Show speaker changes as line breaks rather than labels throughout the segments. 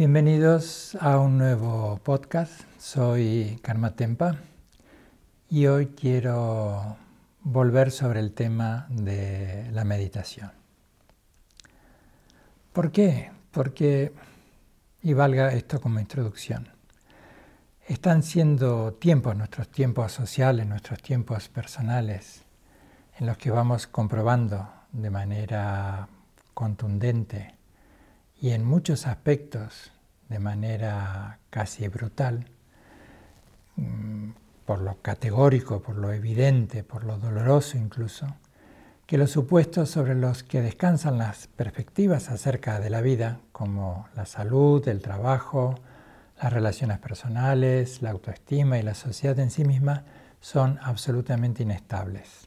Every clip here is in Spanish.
Bienvenidos a un nuevo podcast. Soy Karma Tempa y hoy quiero volver sobre el tema de la meditación. ¿Por qué? Porque, y valga esto como introducción, están siendo tiempos, nuestros tiempos sociales, nuestros tiempos personales, en los que vamos comprobando de manera contundente y en muchos aspectos de manera casi brutal, mm, por lo categórico, por lo evidente, por lo doloroso incluso, que los supuestos sobre los que descansan las perspectivas acerca de la vida, como la salud, el trabajo, las relaciones personales, la autoestima y la sociedad en sí misma, son absolutamente inestables.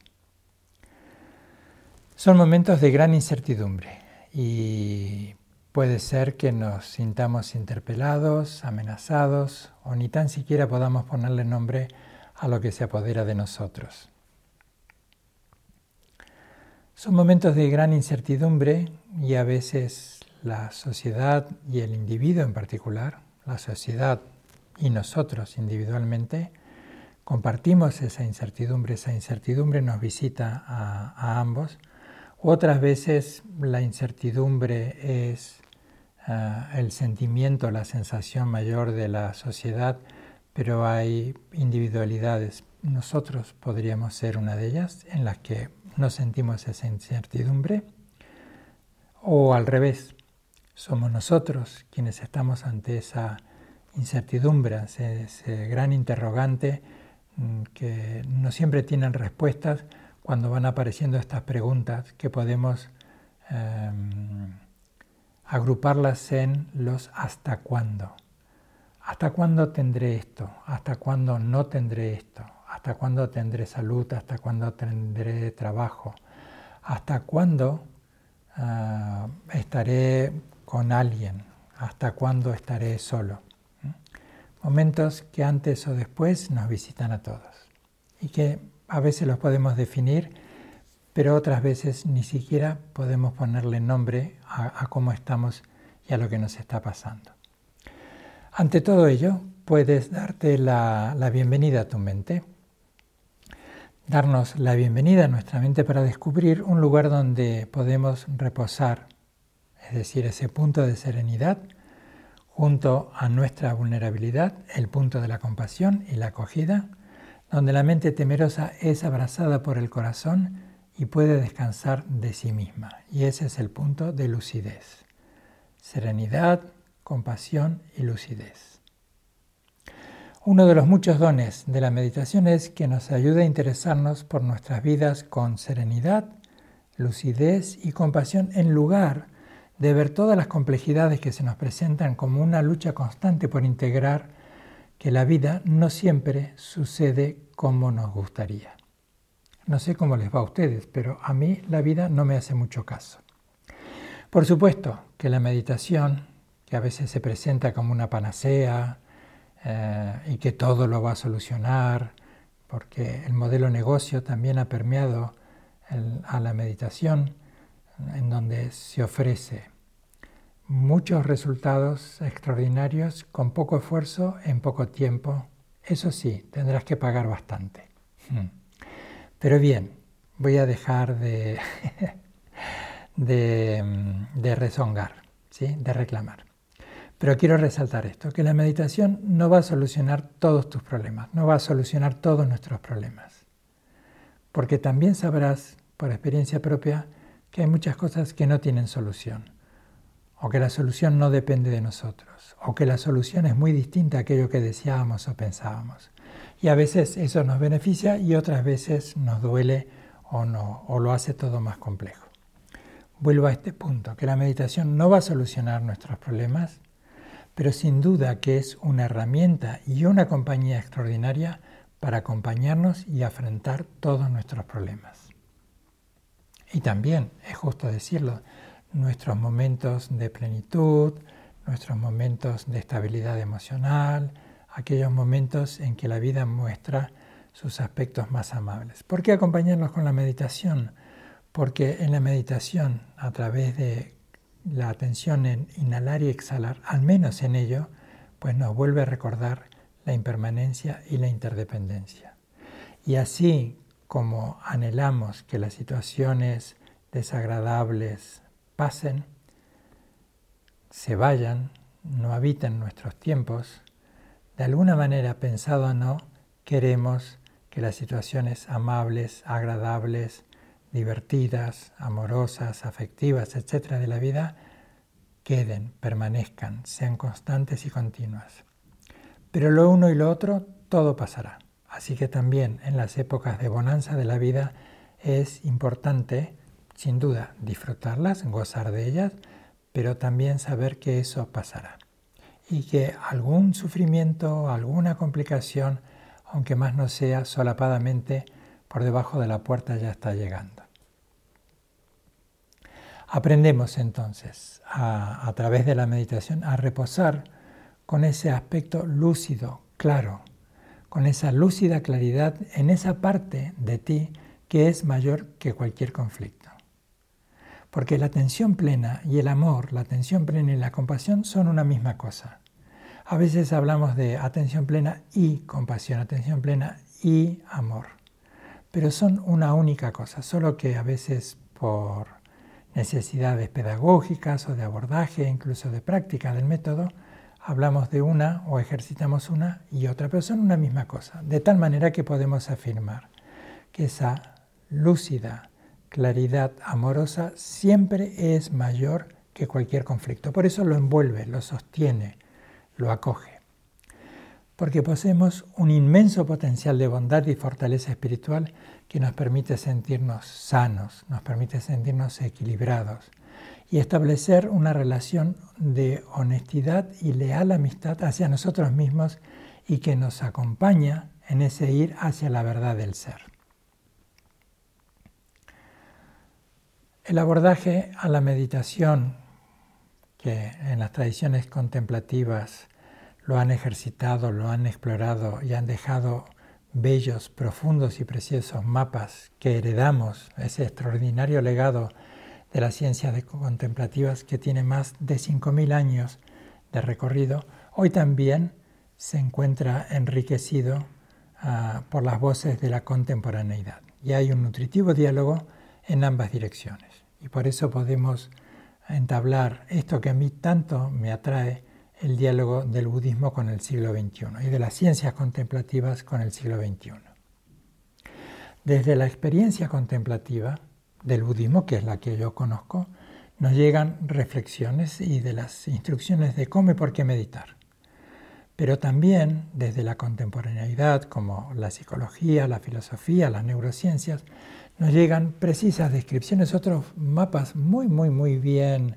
Son momentos de gran incertidumbre y puede ser que nos sintamos interpelados, amenazados o ni tan siquiera podamos ponerle nombre a lo que se apodera de nosotros. Son momentos de gran incertidumbre y a veces la sociedad y el individuo en particular, la sociedad y nosotros individualmente, compartimos esa incertidumbre, esa incertidumbre nos visita a, ambos. Otras veces la incertidumbre es ah, el sentimiento, la sensación mayor de la sociedad, pero hay individualidades. Nosotros podríamos ser una de ellas en las que no sentimos esa incertidumbre, o al revés, somos nosotros quienes estamos ante esa incertidumbre, ese, gran interrogante mm, que no siempre tienen respuestas cuando van apareciendo estas preguntas que podemos em, agruparlas en los hasta cuándo. ¿Hasta cuándo tendré esto? ¿Hasta cuándo no tendré esto? ¿Hasta cuándo tendré salud? ¿Hasta cuándo tendré trabajo? ¿Hasta cuándo ah, estaré con alguien? ¿Hasta cuándo estaré solo? ¿Mm? Momentos que antes o después nos visitan a todos y que a veces los podemos definir, pero otras veces ni siquiera podemos ponerle nombre a cómo estamos y a lo que nos está pasando. Ante todo ello, puedes darte la, bienvenida a tu mente, darnos la bienvenida a nuestra mente para descubrir un lugar donde podemos reposar, es decir, ese punto de serenidad junto a nuestra vulnerabilidad, el punto de la compasión y la acogida, donde la mente temerosa es abrazada por el corazón y puede descansar de sí misma. Y ese es el punto de lucidez. Serenidad, compasión y lucidez. Uno de los muchos dones de la meditación es que nos ayuda a interesarnos por nuestras vidas con serenidad, lucidez y compasión en lugar de ver todas las complejidades que se nos presentan como una lucha constante por integrar que la vida no siempre sucede como nos gustaría. No sé cómo les va a ustedes, pero a mí la vida no me hace mucho caso. Por supuesto que la meditación que a veces se presenta como una panacea eh, y que todo lo va a solucionar, porque el modelo negocio también ha permeado a la meditación, en donde se ofrece muchos resultados extraordinarios con poco esfuerzo en poco tiempo. Eso sí, tendrás que pagar bastante. Hmm. Pero bien, voy a dejar de, de, de rezongar, ¿sí? de reclamar. Pero quiero resaltar esto, que la meditación no va a solucionar todos tus problemas, no va a solucionar todos nuestros problemas. Porque también sabrás, por experiencia propia, que hay muchas cosas que no tienen solución, o que la solución no depende de nosotros, o que la solución es muy distinta a aquello que deseábamos o pensábamos. Y a veces eso nos beneficia y otras veces nos duele o, no, o lo hace todo más complejo. Vuelvo a este punto, que la meditación no va a solucionar nuestros problemas, pero sin duda que es una herramienta y una compañía extraordinaria para acompañarnos y afrontar todos nuestros problemas. Y también, es justo decirlo, nuestros momentos de plenitud, nuestros momentos de estabilidad emocional, aquellos momentos en que la vida muestra sus aspectos más amables. ¿Por qué acompañarnos con la meditación? Porque en la meditación, a través de la atención en inhalar y exhalar, al menos en ello, pues nos vuelve a recordar la impermanencia y la interdependencia. Y así como anhelamos que las situaciones desagradables pasen, se vayan, no habiten nuestros tiempos, de alguna manera, pensado o no, queremos que las situaciones amables, agradables, divertidas, amorosas, afectivas, etcétera, de la vida queden, permanezcan, sean constantes y continuas. Pero lo uno y lo otro, todo pasará. Así que también en las épocas de bonanza de la vida es importante, sin duda, disfrutarlas, gozar de ellas, pero también saber que eso pasará. Y que algún sufrimiento, alguna complicación, aunque más no sea solapadamente, por debajo de la puerta ya está llegando. Aprendemos entonces a, través de la meditación a reposar con ese aspecto lúcido, claro, con esa lúcida claridad en esa parte de ti que es mayor que cualquier conflicto. Porque la atención plena y el amor, la atención plena y la compasión son una misma cosa. A veces hablamos de atención plena y compasión, atención plena y amor. Pero son una única cosa, solo que a veces por necesidades pedagógicas o de abordaje, incluso de práctica del método, hablamos de una o ejercitamos una y otra, pero son una misma cosa, de tal manera que podemos afirmar que esa lúcida claridad amorosa siempre es mayor que cualquier conflicto. Por eso lo envuelve, lo sostiene, lo acoge. Porque poseemos un inmenso potencial de bondad y fortaleza espiritual que nos permite sentirnos sanos, nos permite sentirnos equilibrados y establecer una relación de honestidad y leal amistad hacia nosotros mismos y que nos acompaña en ese ir hacia la verdad del ser. El abordaje a la meditación, que en las tradiciones contemplativas lo han ejercitado, lo han explorado y han dejado bellos, profundos y preciosos mapas que heredamos, ese extraordinario legado de las ciencias contemplativas que tiene más de 5.000 años de recorrido, hoy también se encuentra enriquecido ah, por las voces de la contemporaneidad. Y hay un nutritivo diálogo en ambas direcciones. Y por eso podemos entablar esto que a mí tanto me atrae, el diálogo del budismo con el siglo XXI y de las ciencias contemplativas con el siglo XXI. Desde la experiencia contemplativa del budismo, que es la que yo conozco, nos llegan reflexiones y de las instrucciones de cómo y por qué meditar. Pero también desde la contemporaneidad, como la psicología, la filosofía, las neurociencias, nos llegan precisas descripciones, otros mapas muy, muy, muy bien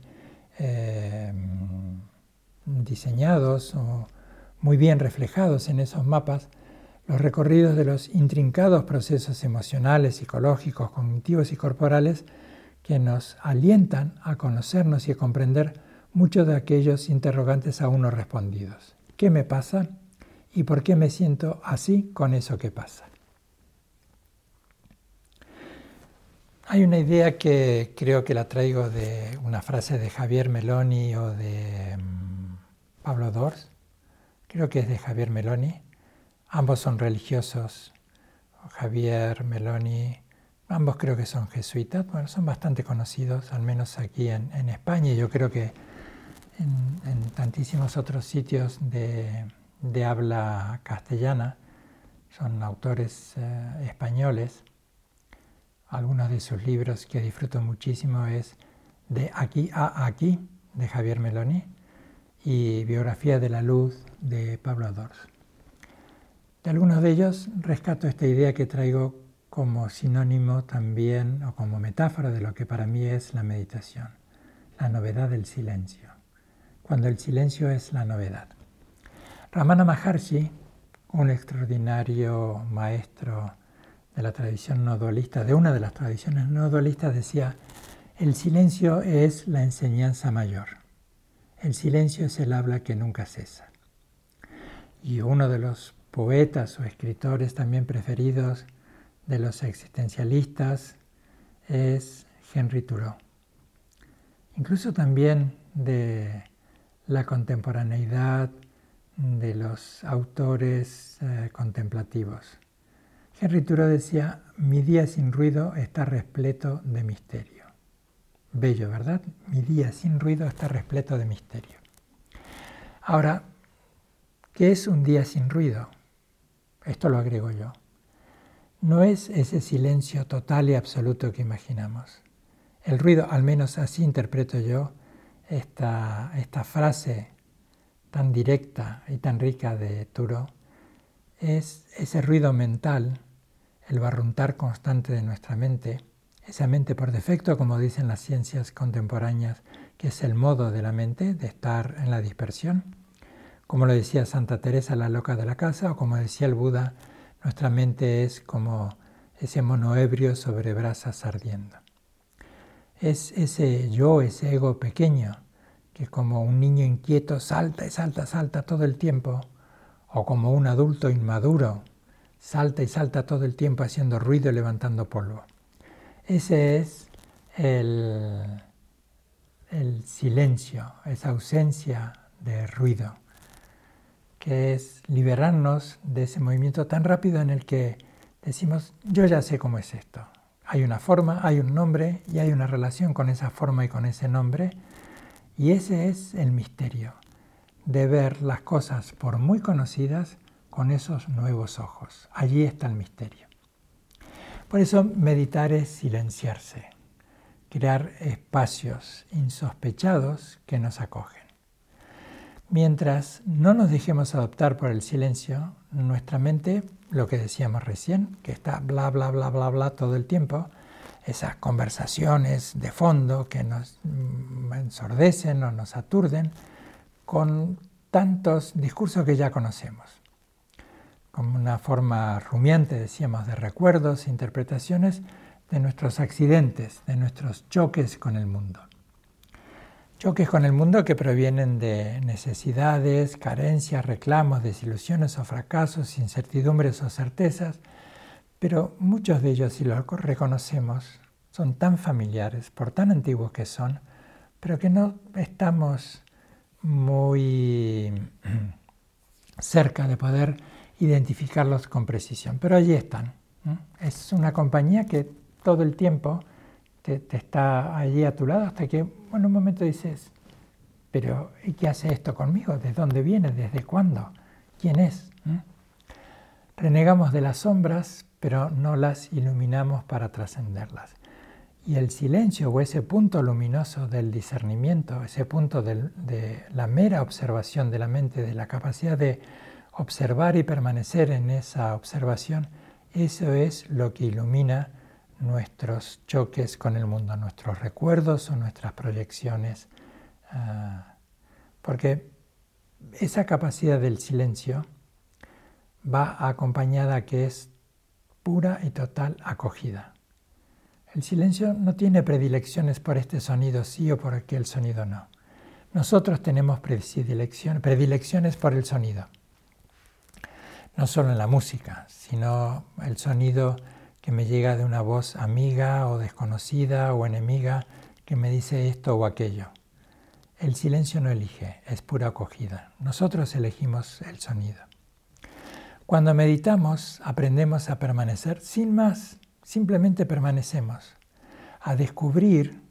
eh, diseñados o muy bien reflejados en esos mapas los recorridos de los intrincados procesos emocionales, psicológicos, cognitivos y corporales que nos alientan a conocernos y a comprender muchos de aquellos interrogantes aún no respondidos. ¿Qué me pasa? ¿Y por qué me siento así con eso que pasa? Hay una idea que creo que la traigo de una frase de Javier Meloni o de mm, Pablo Dors, creo que es de Javier Meloni. Ambos son religiosos. Javier Meloni, ambos creo que son jesuitas. Bueno, son bastante conocidos, al menos aquí en, España y yo creo que en, tantísimos otros sitios de, habla castellana. Son autores eh, españoles. Algunos de sus libros que disfruto muchísimo es De aquí a aquí, de Javier Meloni y Biografía de la Luz de Pablo Dors. De algunos de ellos rescato esta idea que traigo como sinónimo también o como metáfora de lo que para mí es la meditación, la novedad del silencio, cuando el silencio es la novedad. Ramana Maharshi, un extraordinario maestro de la tradición no dualista, de una de las tradiciones no dualistas, decía, el silencio es la enseñanza mayor. El silencio es el habla que nunca cesa. Y uno de los poetas o escritores también preferidos de los existencialistas es Henry Thoreau. incluso también de la contemporaneidad de los autores eh, contemplativos. Henry Thoreau decía, mi día sin ruido está repleto de misterio. Bello, ¿verdad? Mi día sin ruido está repleto de misterio. Ahora, ¿qué es un día sin ruido? Esto lo agrego yo. No es ese silencio total y absoluto que imaginamos. El ruido, al menos así interpreto yo esta, esta frase tan directa y tan rica de Turo, es ese ruido mental, el barruntar constante de nuestra mente, esa mente por defecto, como dicen las ciencias contemporáneas, que es el modo de la mente de estar en la dispersión, como lo decía Santa Teresa, la loca de la casa, o como decía el Buda, nuestra mente es como ese mono ebrio sobre brasas ardiendo. Es ese yo, ese ego pequeño, que como un niño inquieto salta y salta, salta todo el tiempo, o como un adulto inmaduro, salta y salta todo el tiempo haciendo ruido y levantando polvo. Ese es el, el silencio, esa ausencia de ruido, que es liberarnos de ese movimiento tan rápido en el que decimos, yo ya sé cómo es esto, hay una forma, hay un nombre y hay una relación con esa forma y con ese nombre. Y ese es el misterio, de ver las cosas por muy conocidas con esos nuevos ojos. Allí está el misterio. Por eso meditar es silenciarse, crear espacios insospechados que nos acogen. Mientras no nos dejemos adoptar por el silencio, nuestra mente lo que decíamos recién, que está bla, bla, bla, bla, bla todo el tiempo, esas conversaciones de fondo que nos mm, ensordecen o nos aturden, con tantos discursos que ya conocemos. Como una forma rumiante, decíamos, de recuerdos, interpretaciones de nuestros accidentes, de nuestros choques con el mundo. Choques con el mundo que provienen de necesidades, carencias, reclamos, desilusiones o fracasos, incertidumbres o certezas, pero muchos de ellos, si los reconocemos, son tan familiares, por tan antiguos que son, pero que no estamos muy cerca de poder identificarlos con precisión. Pero allí están. Es una compañía que todo el tiempo te, está allí a tu lado hasta que en un momento dices, pero ¿y qué hace esto conmigo? ¿De dónde viene? ¿Desde cuándo? ¿Quién es? Renegamos de las sombras, pero no las iluminamos para trascenderlas. Y el silencio o ese punto luminoso del discernimiento, ese punto de la mera observación de la mente, de la capacidad de observar y permanecer en esa observación, eso es lo que ilumina nuestros choques con el mundo, nuestros recuerdos o nuestras proyecciones. Ah, porque esa capacidad del silencio va acompañada que es pura y total acogida. El silencio no tiene predilecciones por este sonido sí o por aquel sonido no. Nosotros tenemos predilecciones por el sonido. No solo en la música, sino el sonido que me llega de una voz amiga o desconocida o enemiga que me dice esto o aquello. El silencio no elige, es pura acogida. Nosotros elegimos el sonido. Cuando meditamos aprendemos a permanecer sin más, simplemente permanecemos, a descubrir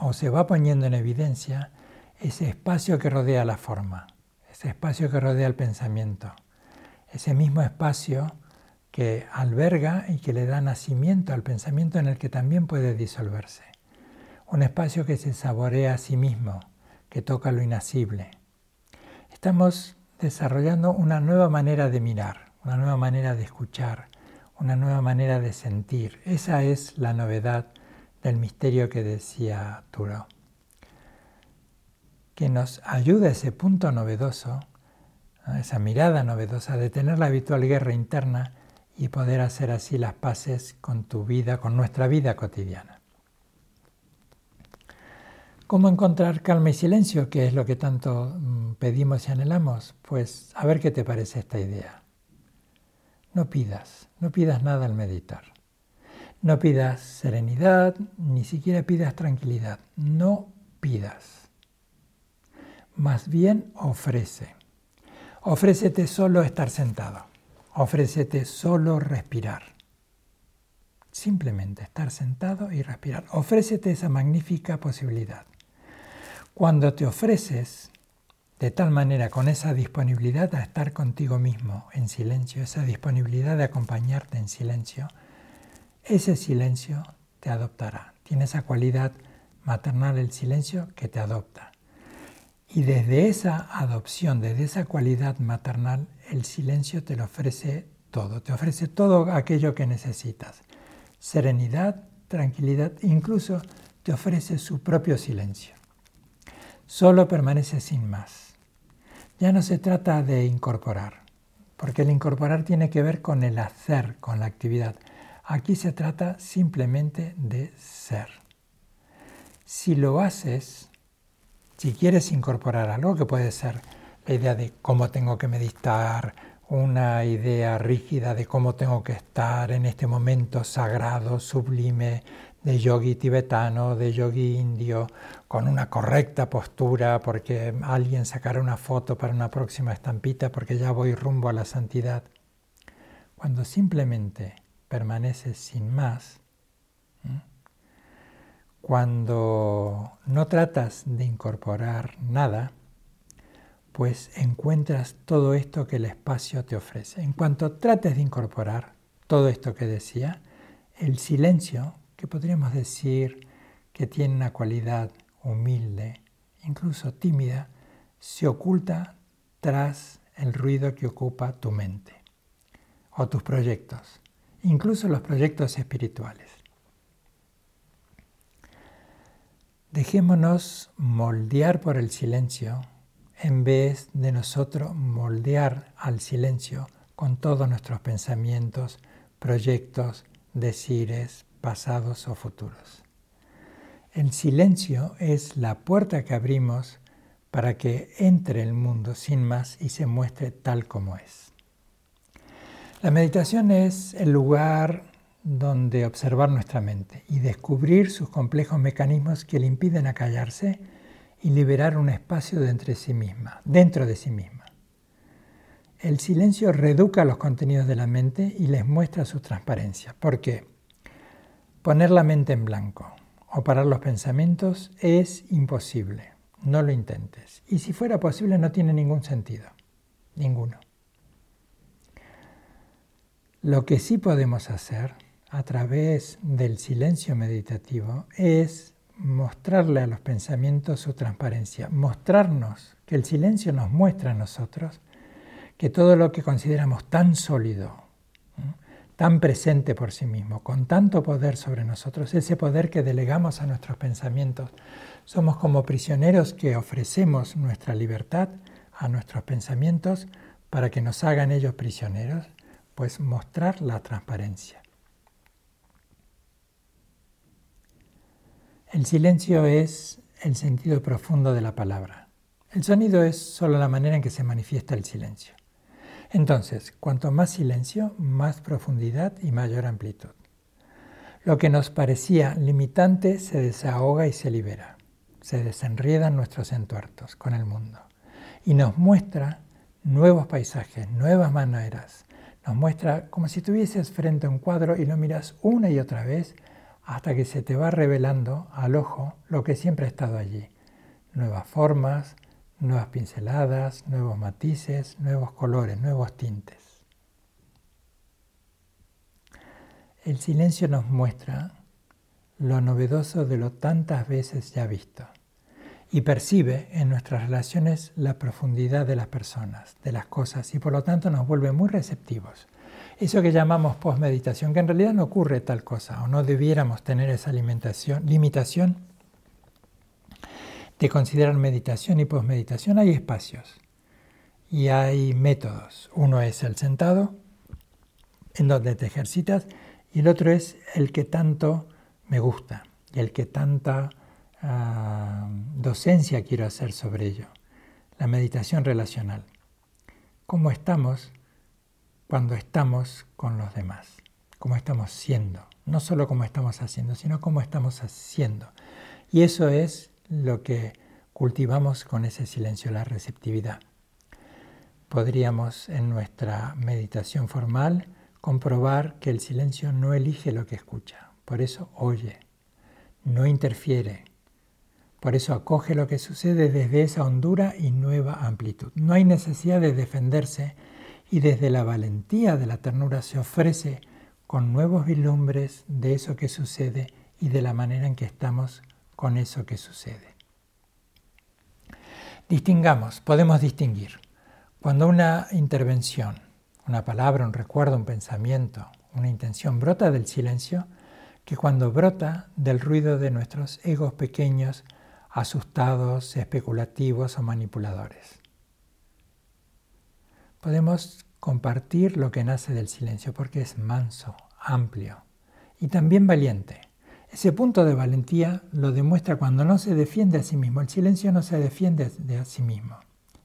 o se va poniendo en evidencia ese espacio que rodea la forma, ese espacio que rodea el pensamiento, ese mismo espacio que alberga y que le da nacimiento al pensamiento en el que también puede disolverse. Un espacio que se saborea a sí mismo, que toca lo inasible. Estamos desarrollando una nueva manera de mirar, una nueva manera de escuchar, una nueva manera de sentir. Esa es la novedad del misterio que decía Turo. Que nos ayuda ese punto novedoso, esa mirada novedosa de tener la habitual guerra interna y poder hacer así las paces con tu vida, con nuestra vida cotidiana. ¿Cómo encontrar calma y silencio? Que es lo que tanto mm, pedimos y anhelamos. Pues a ver qué te parece esta idea. No pidas, no pidas nada al meditar. No pidas serenidad, ni siquiera pidas tranquilidad. No pidas. Más bien ofrece. Ofrécete solo estar sentado. Ofrécete solo respirar. Simplemente estar sentado y respirar. Ofrécete esa magnífica posibilidad. Cuando te ofreces de tal manera con esa disponibilidad a estar contigo mismo en silencio, esa disponibilidad de acompañarte en silencio, ese silencio te adoptará. Tiene esa cualidad maternal el silencio que te adopta. Y desde esa adopción, desde esa cualidad maternal, el silencio te lo ofrece todo, te ofrece todo aquello que necesitas serenidad, tranquilidad, incluso te ofrece su propio silencio. Solo permanece sin más. Ya no se trata de incorporar, porque el incorporar tiene que ver con el hacer, con la actividad. Aquí se trata simplemente de ser. Si lo haces, si quieres incorporar algo que puede ser la idea de cómo tengo que meditar, una idea rígida de cómo tengo que estar en este momento sagrado, sublime, de yogi tibetano, de yogi indio, con una correcta postura, porque alguien sacará una foto para una próxima estampita, porque ya voy rumbo a la santidad. Cuando simplemente permaneces sin más, cuando no tratas de incorporar nada, pues encuentras todo esto que el espacio te ofrece. En cuanto trates de incorporar todo esto que decía, el silencio, que podríamos decir que tiene una cualidad humilde, incluso tímida, se oculta tras el ruido que ocupa tu mente o tus proyectos, incluso los proyectos espirituales. Dejémonos moldear por el silencio en vez de nosotros moldear al silencio con todos nuestros pensamientos, proyectos, decires, pasados o futuros. El silencio es la puerta que abrimos para que entre el mundo sin más y se muestre tal como es. La meditación es el lugar donde observar nuestra mente y descubrir sus complejos mecanismos que le impiden acallarse y liberar un espacio de entre sí misma, dentro de sí misma. El silencio reeduca los contenidos de la mente y les muestra su transparencia. ¿Por qué? Poner la mente en blanco o parar los pensamientos es imposible. No lo intentes. Y si fuera posible no tiene ningún sentido. Ninguno. Lo que sí podemos hacer a través del silencio meditativo es mostrarle a los pensamientos su transparencia, mostrarnos, que el silencio nos muestra a nosotros que todo lo que consideramos tan sólido, tan presente por sí mismo, con tanto poder sobre nosotros, ese poder que delegamos a nuestros pensamientos, somos como prisioneros que ofrecemos nuestra libertad a nuestros pensamientos para que nos hagan ellos prisioneros, pues mostrar la transparencia. El silencio es el sentido profundo de la palabra. El sonido es solo la manera en que se manifiesta el silencio. Entonces, cuanto más silencio, más profundidad y mayor amplitud. Lo que nos parecía limitante se desahoga y se libera. Se desenriedan nuestros entuertos con el mundo y nos muestra nuevos paisajes, nuevas maneras. Nos muestra como si tuvieses frente a un cuadro y lo miras una y otra vez hasta que se te va revelando al ojo lo que siempre ha estado allí. Nuevas formas, nuevas pinceladas, nuevos matices, nuevos colores, nuevos tintes. El silencio nos muestra lo novedoso de lo tantas veces ya visto y percibe en nuestras relaciones la profundidad de las personas, de las cosas y por lo tanto nos vuelve muy receptivos eso que llamamos postmeditación, que en realidad no ocurre tal cosa, o no debiéramos tener esa alimentación, limitación de considerar meditación y postmeditación, hay espacios y hay métodos. Uno es el sentado, en donde te ejercitas, y el otro es el que tanto me gusta y el que tanta ah, docencia quiero hacer sobre ello, la meditación relacional. ¿Cómo estamos cuando estamos con los demás, cómo estamos siendo, no solo cómo estamos haciendo, sino cómo estamos haciendo. Y eso es lo que cultivamos con ese silencio, la receptividad. Podríamos en nuestra meditación formal comprobar que el silencio no elige lo que escucha, por eso oye, no interfiere, por eso acoge lo que sucede desde esa hondura y nueva amplitud. No hay necesidad de defenderse y desde la valentía de la ternura se ofrece con nuevos vislumbres de eso que sucede y de la manera en que estamos con eso que sucede. Distingamos, podemos distinguir cuando una intervención, una palabra, un recuerdo, un pensamiento, una intención brota del silencio, que cuando brota del ruido de nuestros egos pequeños, asustados, especulativos o manipuladores. Podemos compartir lo que nace del silencio porque es manso, amplio y también valiente. Ese punto de valentía lo demuestra cuando no se defiende a sí mismo. El silencio no se defiende de a sí mismo.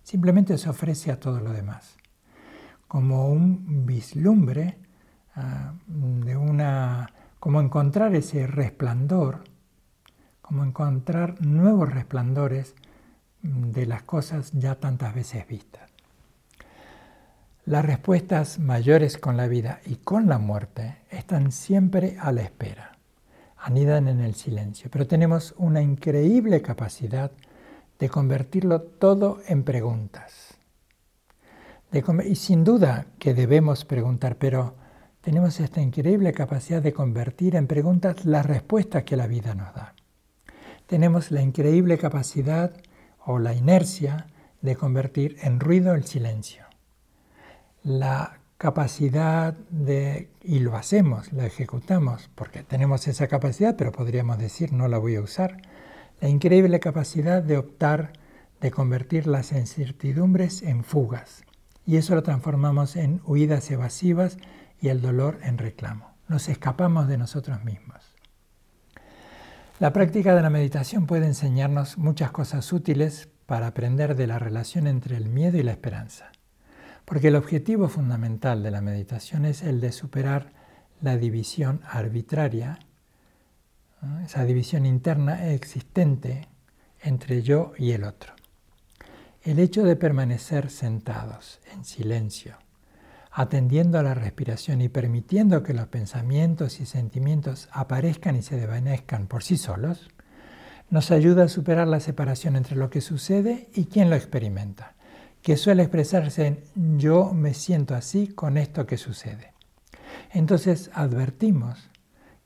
Simplemente se ofrece a todo lo demás. Como un vislumbre ah, de una. como encontrar ese resplandor como encontrar nuevos resplandores de las cosas ya tantas veces vistas. Las respuestas mayores con la vida y con la muerte están siempre a la espera, anidan en el silencio, pero tenemos una increíble capacidad de convertirlo todo en preguntas. y sin duda que debemos preguntar, pero tenemos esta increíble capacidad de convertir en preguntas las respuestas que la vida nos da tenemos la increíble capacidad o la inercia de convertir en ruido el silencio. La capacidad de, y lo hacemos, la ejecutamos, porque tenemos esa capacidad, pero podríamos decir no la voy a usar, la increíble capacidad de optar, de convertir las incertidumbres en fugas. Y eso lo transformamos en huidas evasivas y el dolor en reclamo. Nos escapamos de nosotros mismos. La práctica de la meditación puede enseñarnos muchas cosas útiles para aprender de la relación entre el miedo y la esperanza. Porque el objetivo fundamental de la meditación es el de superar la división arbitraria, esa división interna existente entre yo y el otro. El hecho de permanecer sentados en silencio, atendiendo a la respiración y permitiendo que los pensamientos y sentimientos aparezcan y se desvanezcan por sí solos, nos ayuda a superar la separación entre lo que sucede y quien lo experimenta, que suele expresarse en yo me siento así con esto que sucede. Entonces advertimos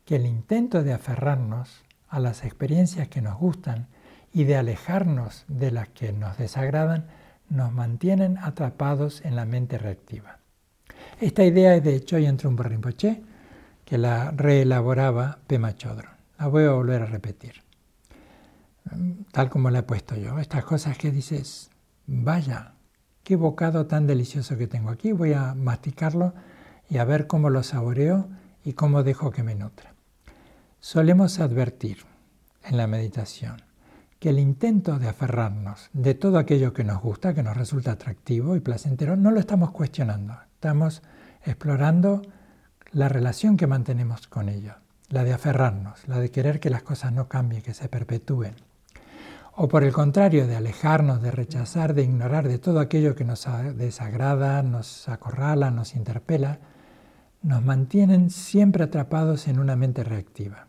que el intento de aferrarnos a las experiencias que nos gustan y de alejarnos de las que nos desagradan nos mantienen atrapados en la mente reactiva. Esta idea es de Choyan Trungpa Rinpoche, que la reelaboraba Pema Chodron. La voy a volver a repetir, tal como la he puesto yo. Estas cosas que dices, vaya, qué bocado tan delicioso que tengo aquí, voy a masticarlo y a ver cómo lo saboreo y cómo dejo que me nutra. Solemos advertir en la meditación que el intento de aferrarnos de todo aquello que nos gusta, que nos resulta atractivo y placentero, no lo estamos cuestionando, estamos explorando la relación que mantenemos con ello, la de aferrarnos, la de querer que las cosas no cambien, que se perpetúen. O por el contrario, de alejarnos, de rechazar, de ignorar de todo aquello que nos desagrada, nos acorrala, nos interpela, nos mantienen siempre atrapados en una mente reactiva.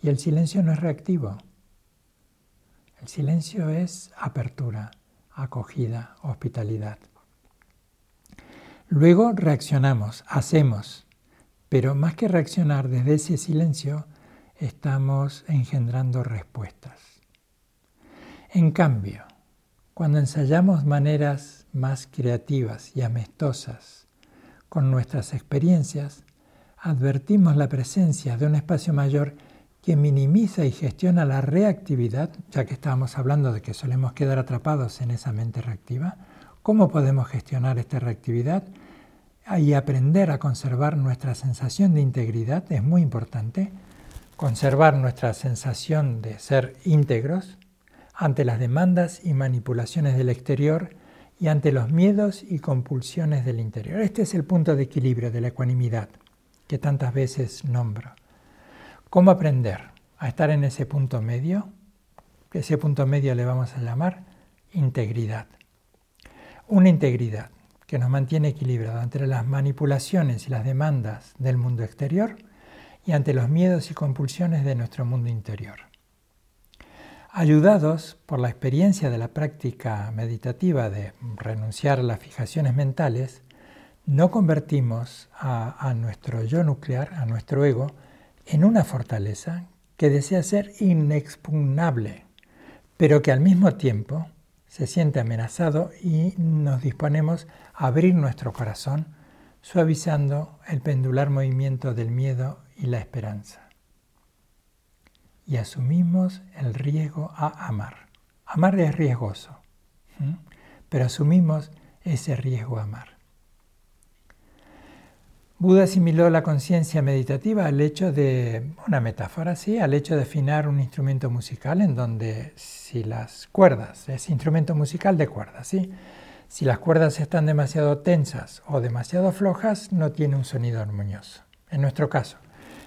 Y el silencio no es reactivo, el silencio es apertura, acogida, hospitalidad. Luego reaccionamos, hacemos, pero más que reaccionar desde ese silencio, estamos engendrando respuestas. En cambio, cuando ensayamos maneras más creativas y amistosas con nuestras experiencias, advertimos la presencia de un espacio mayor que minimiza y gestiona la reactividad, ya que estábamos hablando de que solemos quedar atrapados en esa mente reactiva, ¿cómo podemos gestionar esta reactividad? Y aprender a conservar nuestra sensación de integridad es muy importante, conservar nuestra sensación de ser íntegros ante las demandas y manipulaciones del exterior y ante los miedos y compulsiones del interior. Este es el punto de equilibrio de la ecuanimidad que tantas veces nombro. ¿Cómo aprender a estar en ese punto medio? ese punto medio le vamos a llamar integridad. Una integridad que nos mantiene equilibrados entre las manipulaciones y las demandas del mundo exterior y ante los miedos y compulsiones de nuestro mundo interior. Ayudados por la experiencia de la práctica meditativa de renunciar a las fijaciones mentales, no convertimos a, nuestro yo nuclear, a nuestro ego, en una fortaleza que desea ser inexpugnable, pero que al mismo tiempo se siente amenazado y nos disponemos a abrir nuestro corazón, suavizando el pendular movimiento del miedo y la esperanza. Y asumimos el riesgo a amar. Amar es riesgoso, pero asumimos ese riesgo a amar. Buda asimiló la conciencia meditativa al hecho de, una metáfora así, al hecho de afinar un instrumento musical en donde si las cuerdas, es instrumento musical de cuerdas, ¿sí? si las cuerdas están demasiado tensas o demasiado flojas, no tiene un sonido armonioso. En nuestro caso,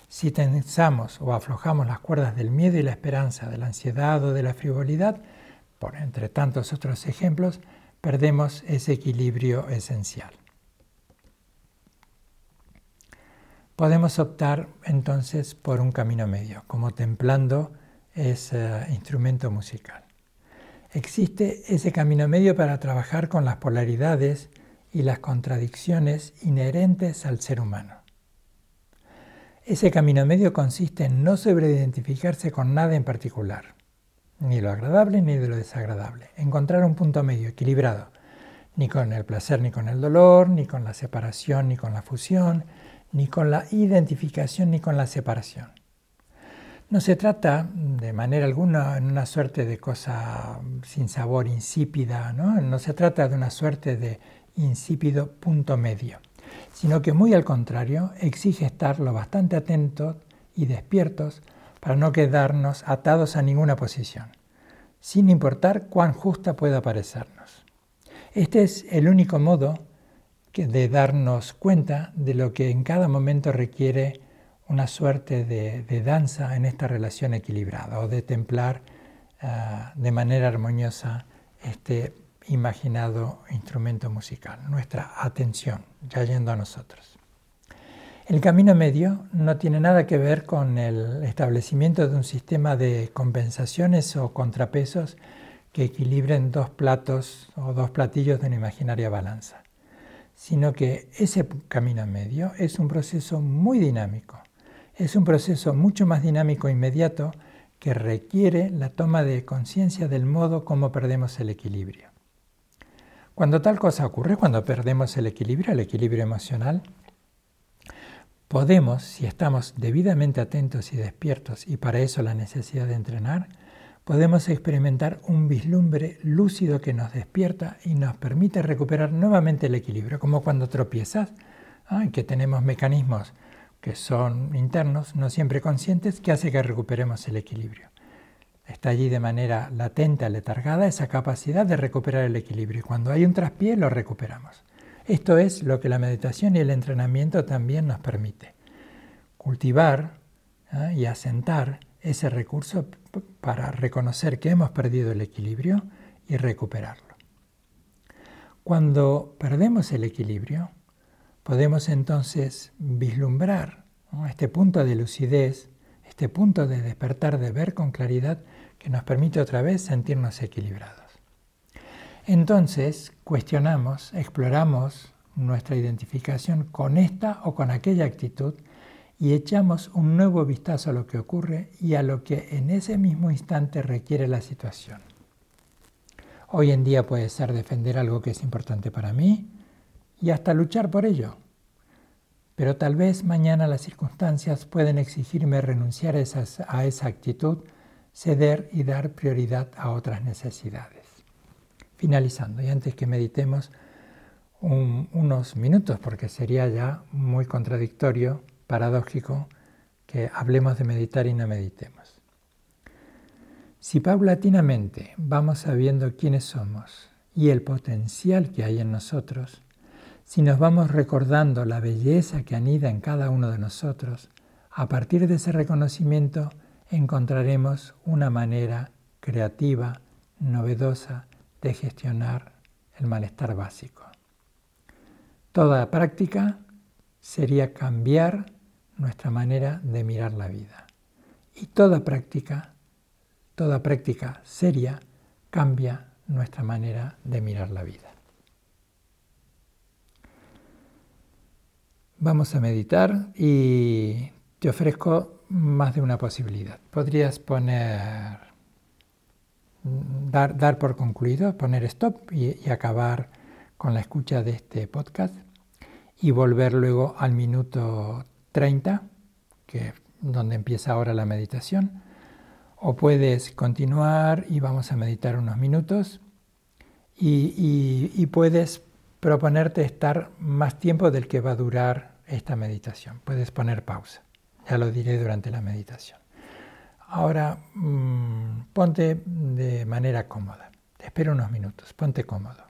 si tensamos o aflojamos las cuerdas del miedo y la esperanza, de la ansiedad o de la frivolidad, por entre tantos otros ejemplos, perdemos ese equilibrio esencial. Podemos optar entonces por un camino medio, como templando ese instrumento musical. Existe ese camino medio para trabajar con las polaridades y las contradicciones inherentes al ser humano. Ese camino medio consiste en no sobreidentificarse con nada en particular, ni lo agradable ni de lo desagradable, encontrar un punto medio equilibrado, ni con el placer ni con el dolor, ni con la separación ni con la fusión, ni con la identificación ni con la separación. No se trata de manera alguna en una suerte de cosa sin sabor, insípida, ¿no? no se trata de una suerte de insípido punto medio, sino que muy al contrario exige estar lo bastante atentos y despiertos para no quedarnos atados a ninguna posición, sin importar cuán justa pueda parecernos. Este es el único modo de darnos cuenta de lo que en cada momento requiere una suerte de, danza en esta relación equilibrada o de templar ah, de manera armoniosa este imaginado instrumento musical, nuestra atención, ya yendo a nosotros. El camino medio no tiene nada que ver con el establecimiento de un sistema de compensaciones o contrapesos que equilibren dos platos o dos platillos de una imaginaria balanza sino que ese camino medio es un proceso muy dinámico, es un proceso mucho más dinámico e inmediato que requiere la toma de conciencia del modo como perdemos el equilibrio. Cuando tal cosa ocurre, cuando perdemos el equilibrio, el equilibrio emocional, podemos, si estamos debidamente atentos y despiertos, y para eso la necesidad de entrenar, podemos experimentar un vislumbre lúcido que nos despierta y nos permite recuperar nuevamente el equilibrio, como cuando tropiezas, que tenemos mecanismos que son internos, no siempre conscientes, que hace que recuperemos el equilibrio. Está allí de manera latente, letargada, esa capacidad de recuperar el equilibrio. Y cuando hay un traspié, lo recuperamos. Esto es lo que la meditación y el entrenamiento también nos permite. Cultivar y asentar ese recurso para reconocer que hemos perdido el equilibrio y recuperarlo. Cuando perdemos el equilibrio, podemos entonces vislumbrar este punto de lucidez, este punto de despertar, de ver con claridad, que nos permite otra vez sentirnos equilibrados. Entonces cuestionamos, exploramos nuestra identificación con esta o con aquella actitud y echamos un nuevo vistazo a lo que ocurre y a lo que en ese mismo instante requiere la situación. Hoy en día puede ser defender algo que es importante para mí y hasta luchar por ello. Pero tal vez mañana las circunstancias pueden exigirme renunciar a, esa actitud, ceder y dar prioridad a otras necesidades. Finalizando, y antes que meditemos unos minutos, porque sería ya muy contradictorio paradójico que hablemos de meditar y no meditemos. Si paulatinamente vamos sabiendo quiénes somos y el potencial que hay en nosotros, si nos vamos recordando la belleza que anida en cada uno de nosotros, a partir de ese reconocimiento encontraremos una manera creativa, novedosa de gestionar el malestar básico. Toda práctica sería cambiar nuestra manera de mirar la vida. Y toda práctica, toda práctica seria cambia nuestra manera de mirar la vida. Vamos a meditar y te ofrezco más de una posibilidad. Podrías poner, dar, dar por concluido, poner stop y, acabar con la escucha de este podcast y volver luego al minuto 30, que es donde empieza ahora la meditación. O puedes continuar y vamos a meditar unos minutos y puedes proponerte estar más tiempo del que va a durar esta meditación. Puedes poner pausa. Ya lo diré durante la meditación. Ahora mmm, ponte de manera cómoda. Te espero unos minutos. Ponte cómodo.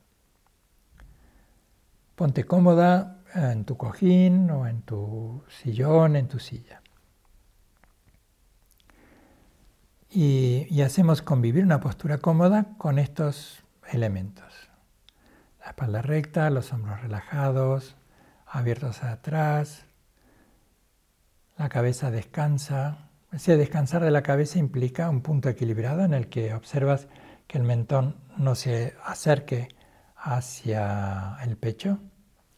Ponte cómoda en tu cojín o en tu sillón, en tu silla. Y, y hacemos convivir una postura cómoda con estos elementos la espalda recta, los hombros relajados, abiertos atrás, la cabeza descansa. Ese descansar de la cabeza implica un punto equilibrado en el que observas que el mentón no se acerque hacia el pecho,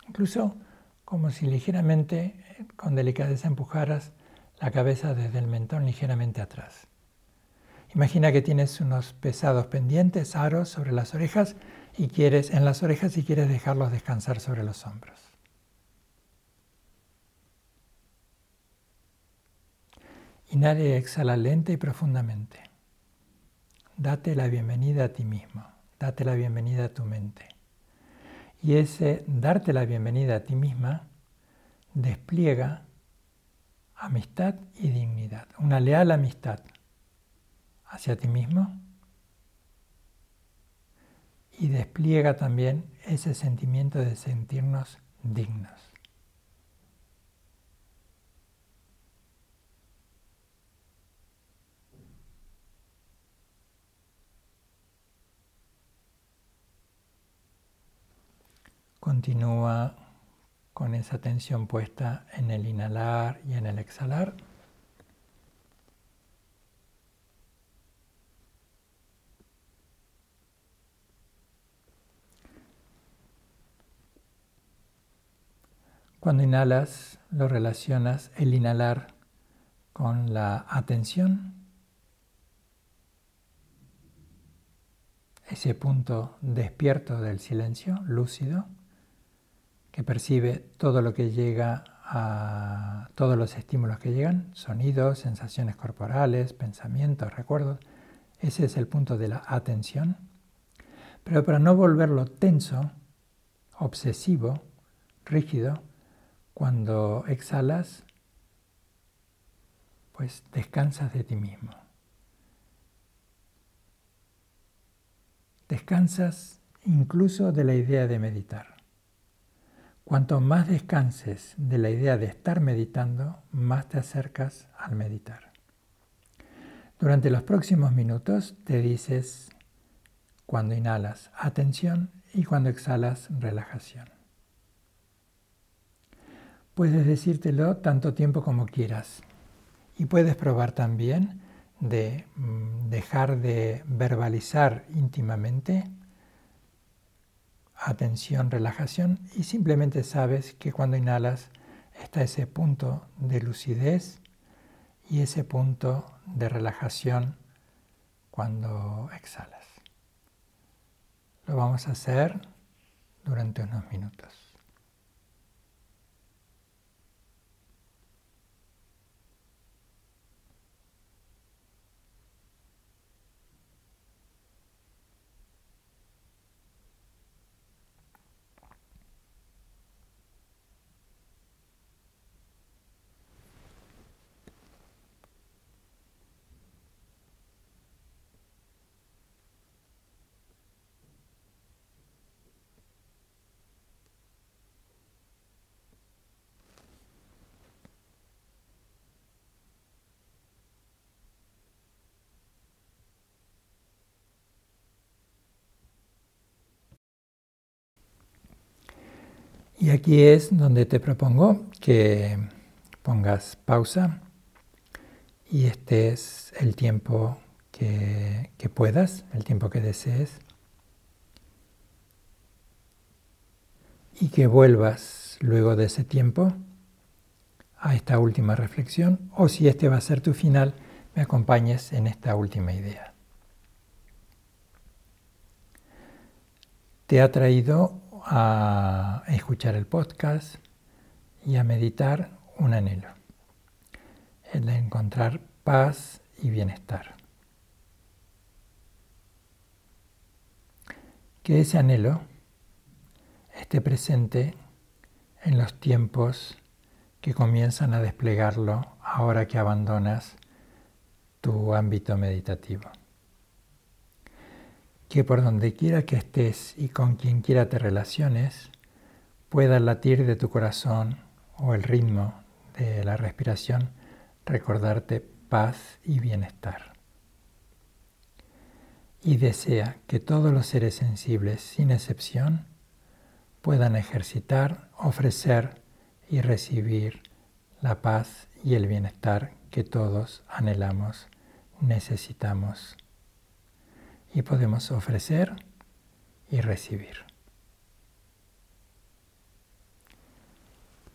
incluso como si ligeramente, con delicadeza, empujaras la cabeza desde el mentón ligeramente atrás. Imagina que tienes unos pesados pendientes, aros sobre las orejas y quieres en las orejas y quieres dejarlos descansar sobre los hombros. Inhala y exhala lenta y profundamente. Date la bienvenida a ti mismo, date la bienvenida a tu mente. Y ese darte la bienvenida a ti misma despliega amistad y dignidad, una leal amistad hacia ti mismo y despliega también ese sentimiento de sentirnos dignos. Continúa con esa atención puesta en el inhalar y en el exhalar. Cuando inhalas, lo relacionas el inhalar con la atención, ese punto despierto del silencio, lúcido, que percibe todo lo que llega a todos los estímulos que llegan, sonidos, sensaciones corporales, pensamientos, recuerdos. Ese es el punto de la atención. Pero para no volverlo tenso, obsesivo, rígido, cuando exhalas, pues descansas de ti mismo. Descansas incluso de la idea de meditar. Cuanto más descanses de la idea de estar meditando, más te acercas al meditar. Durante los próximos minutos te dices cuando inhalas atención y cuando exhalas relajación. Puedes decírtelo tanto tiempo como quieras. Y puedes probar también de mm, dejar de verbalizar íntimamente atención, relajación y simplemente sabes que cuando inhalas está ese punto de lucidez y ese punto de relajación cuando exhalas. Lo vamos a hacer durante unos minutos. Y aquí es donde te propongo que pongas pausa y este es el tiempo que, que puedas, el tiempo que desees. Y que vuelvas luego de ese tiempo a esta última reflexión o si este va a ser tu final, me acompañes en esta última idea. Te ha traído a escuchar el podcast y a meditar un anhelo, el de encontrar paz y bienestar. Que ese anhelo esté presente en los tiempos que comienzan a desplegarlo ahora que abandonas tu ámbito meditativo. Que por donde quiera que estés y con quien quiera te relaciones, pueda el latir de tu corazón o el ritmo de la respiración recordarte paz y bienestar. Y desea que todos los seres sensibles, sin excepción, puedan ejercitar, ofrecer y recibir la paz y el bienestar que todos anhelamos, necesitamos y podemos ofrecer y recibir.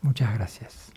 Muchas gracias.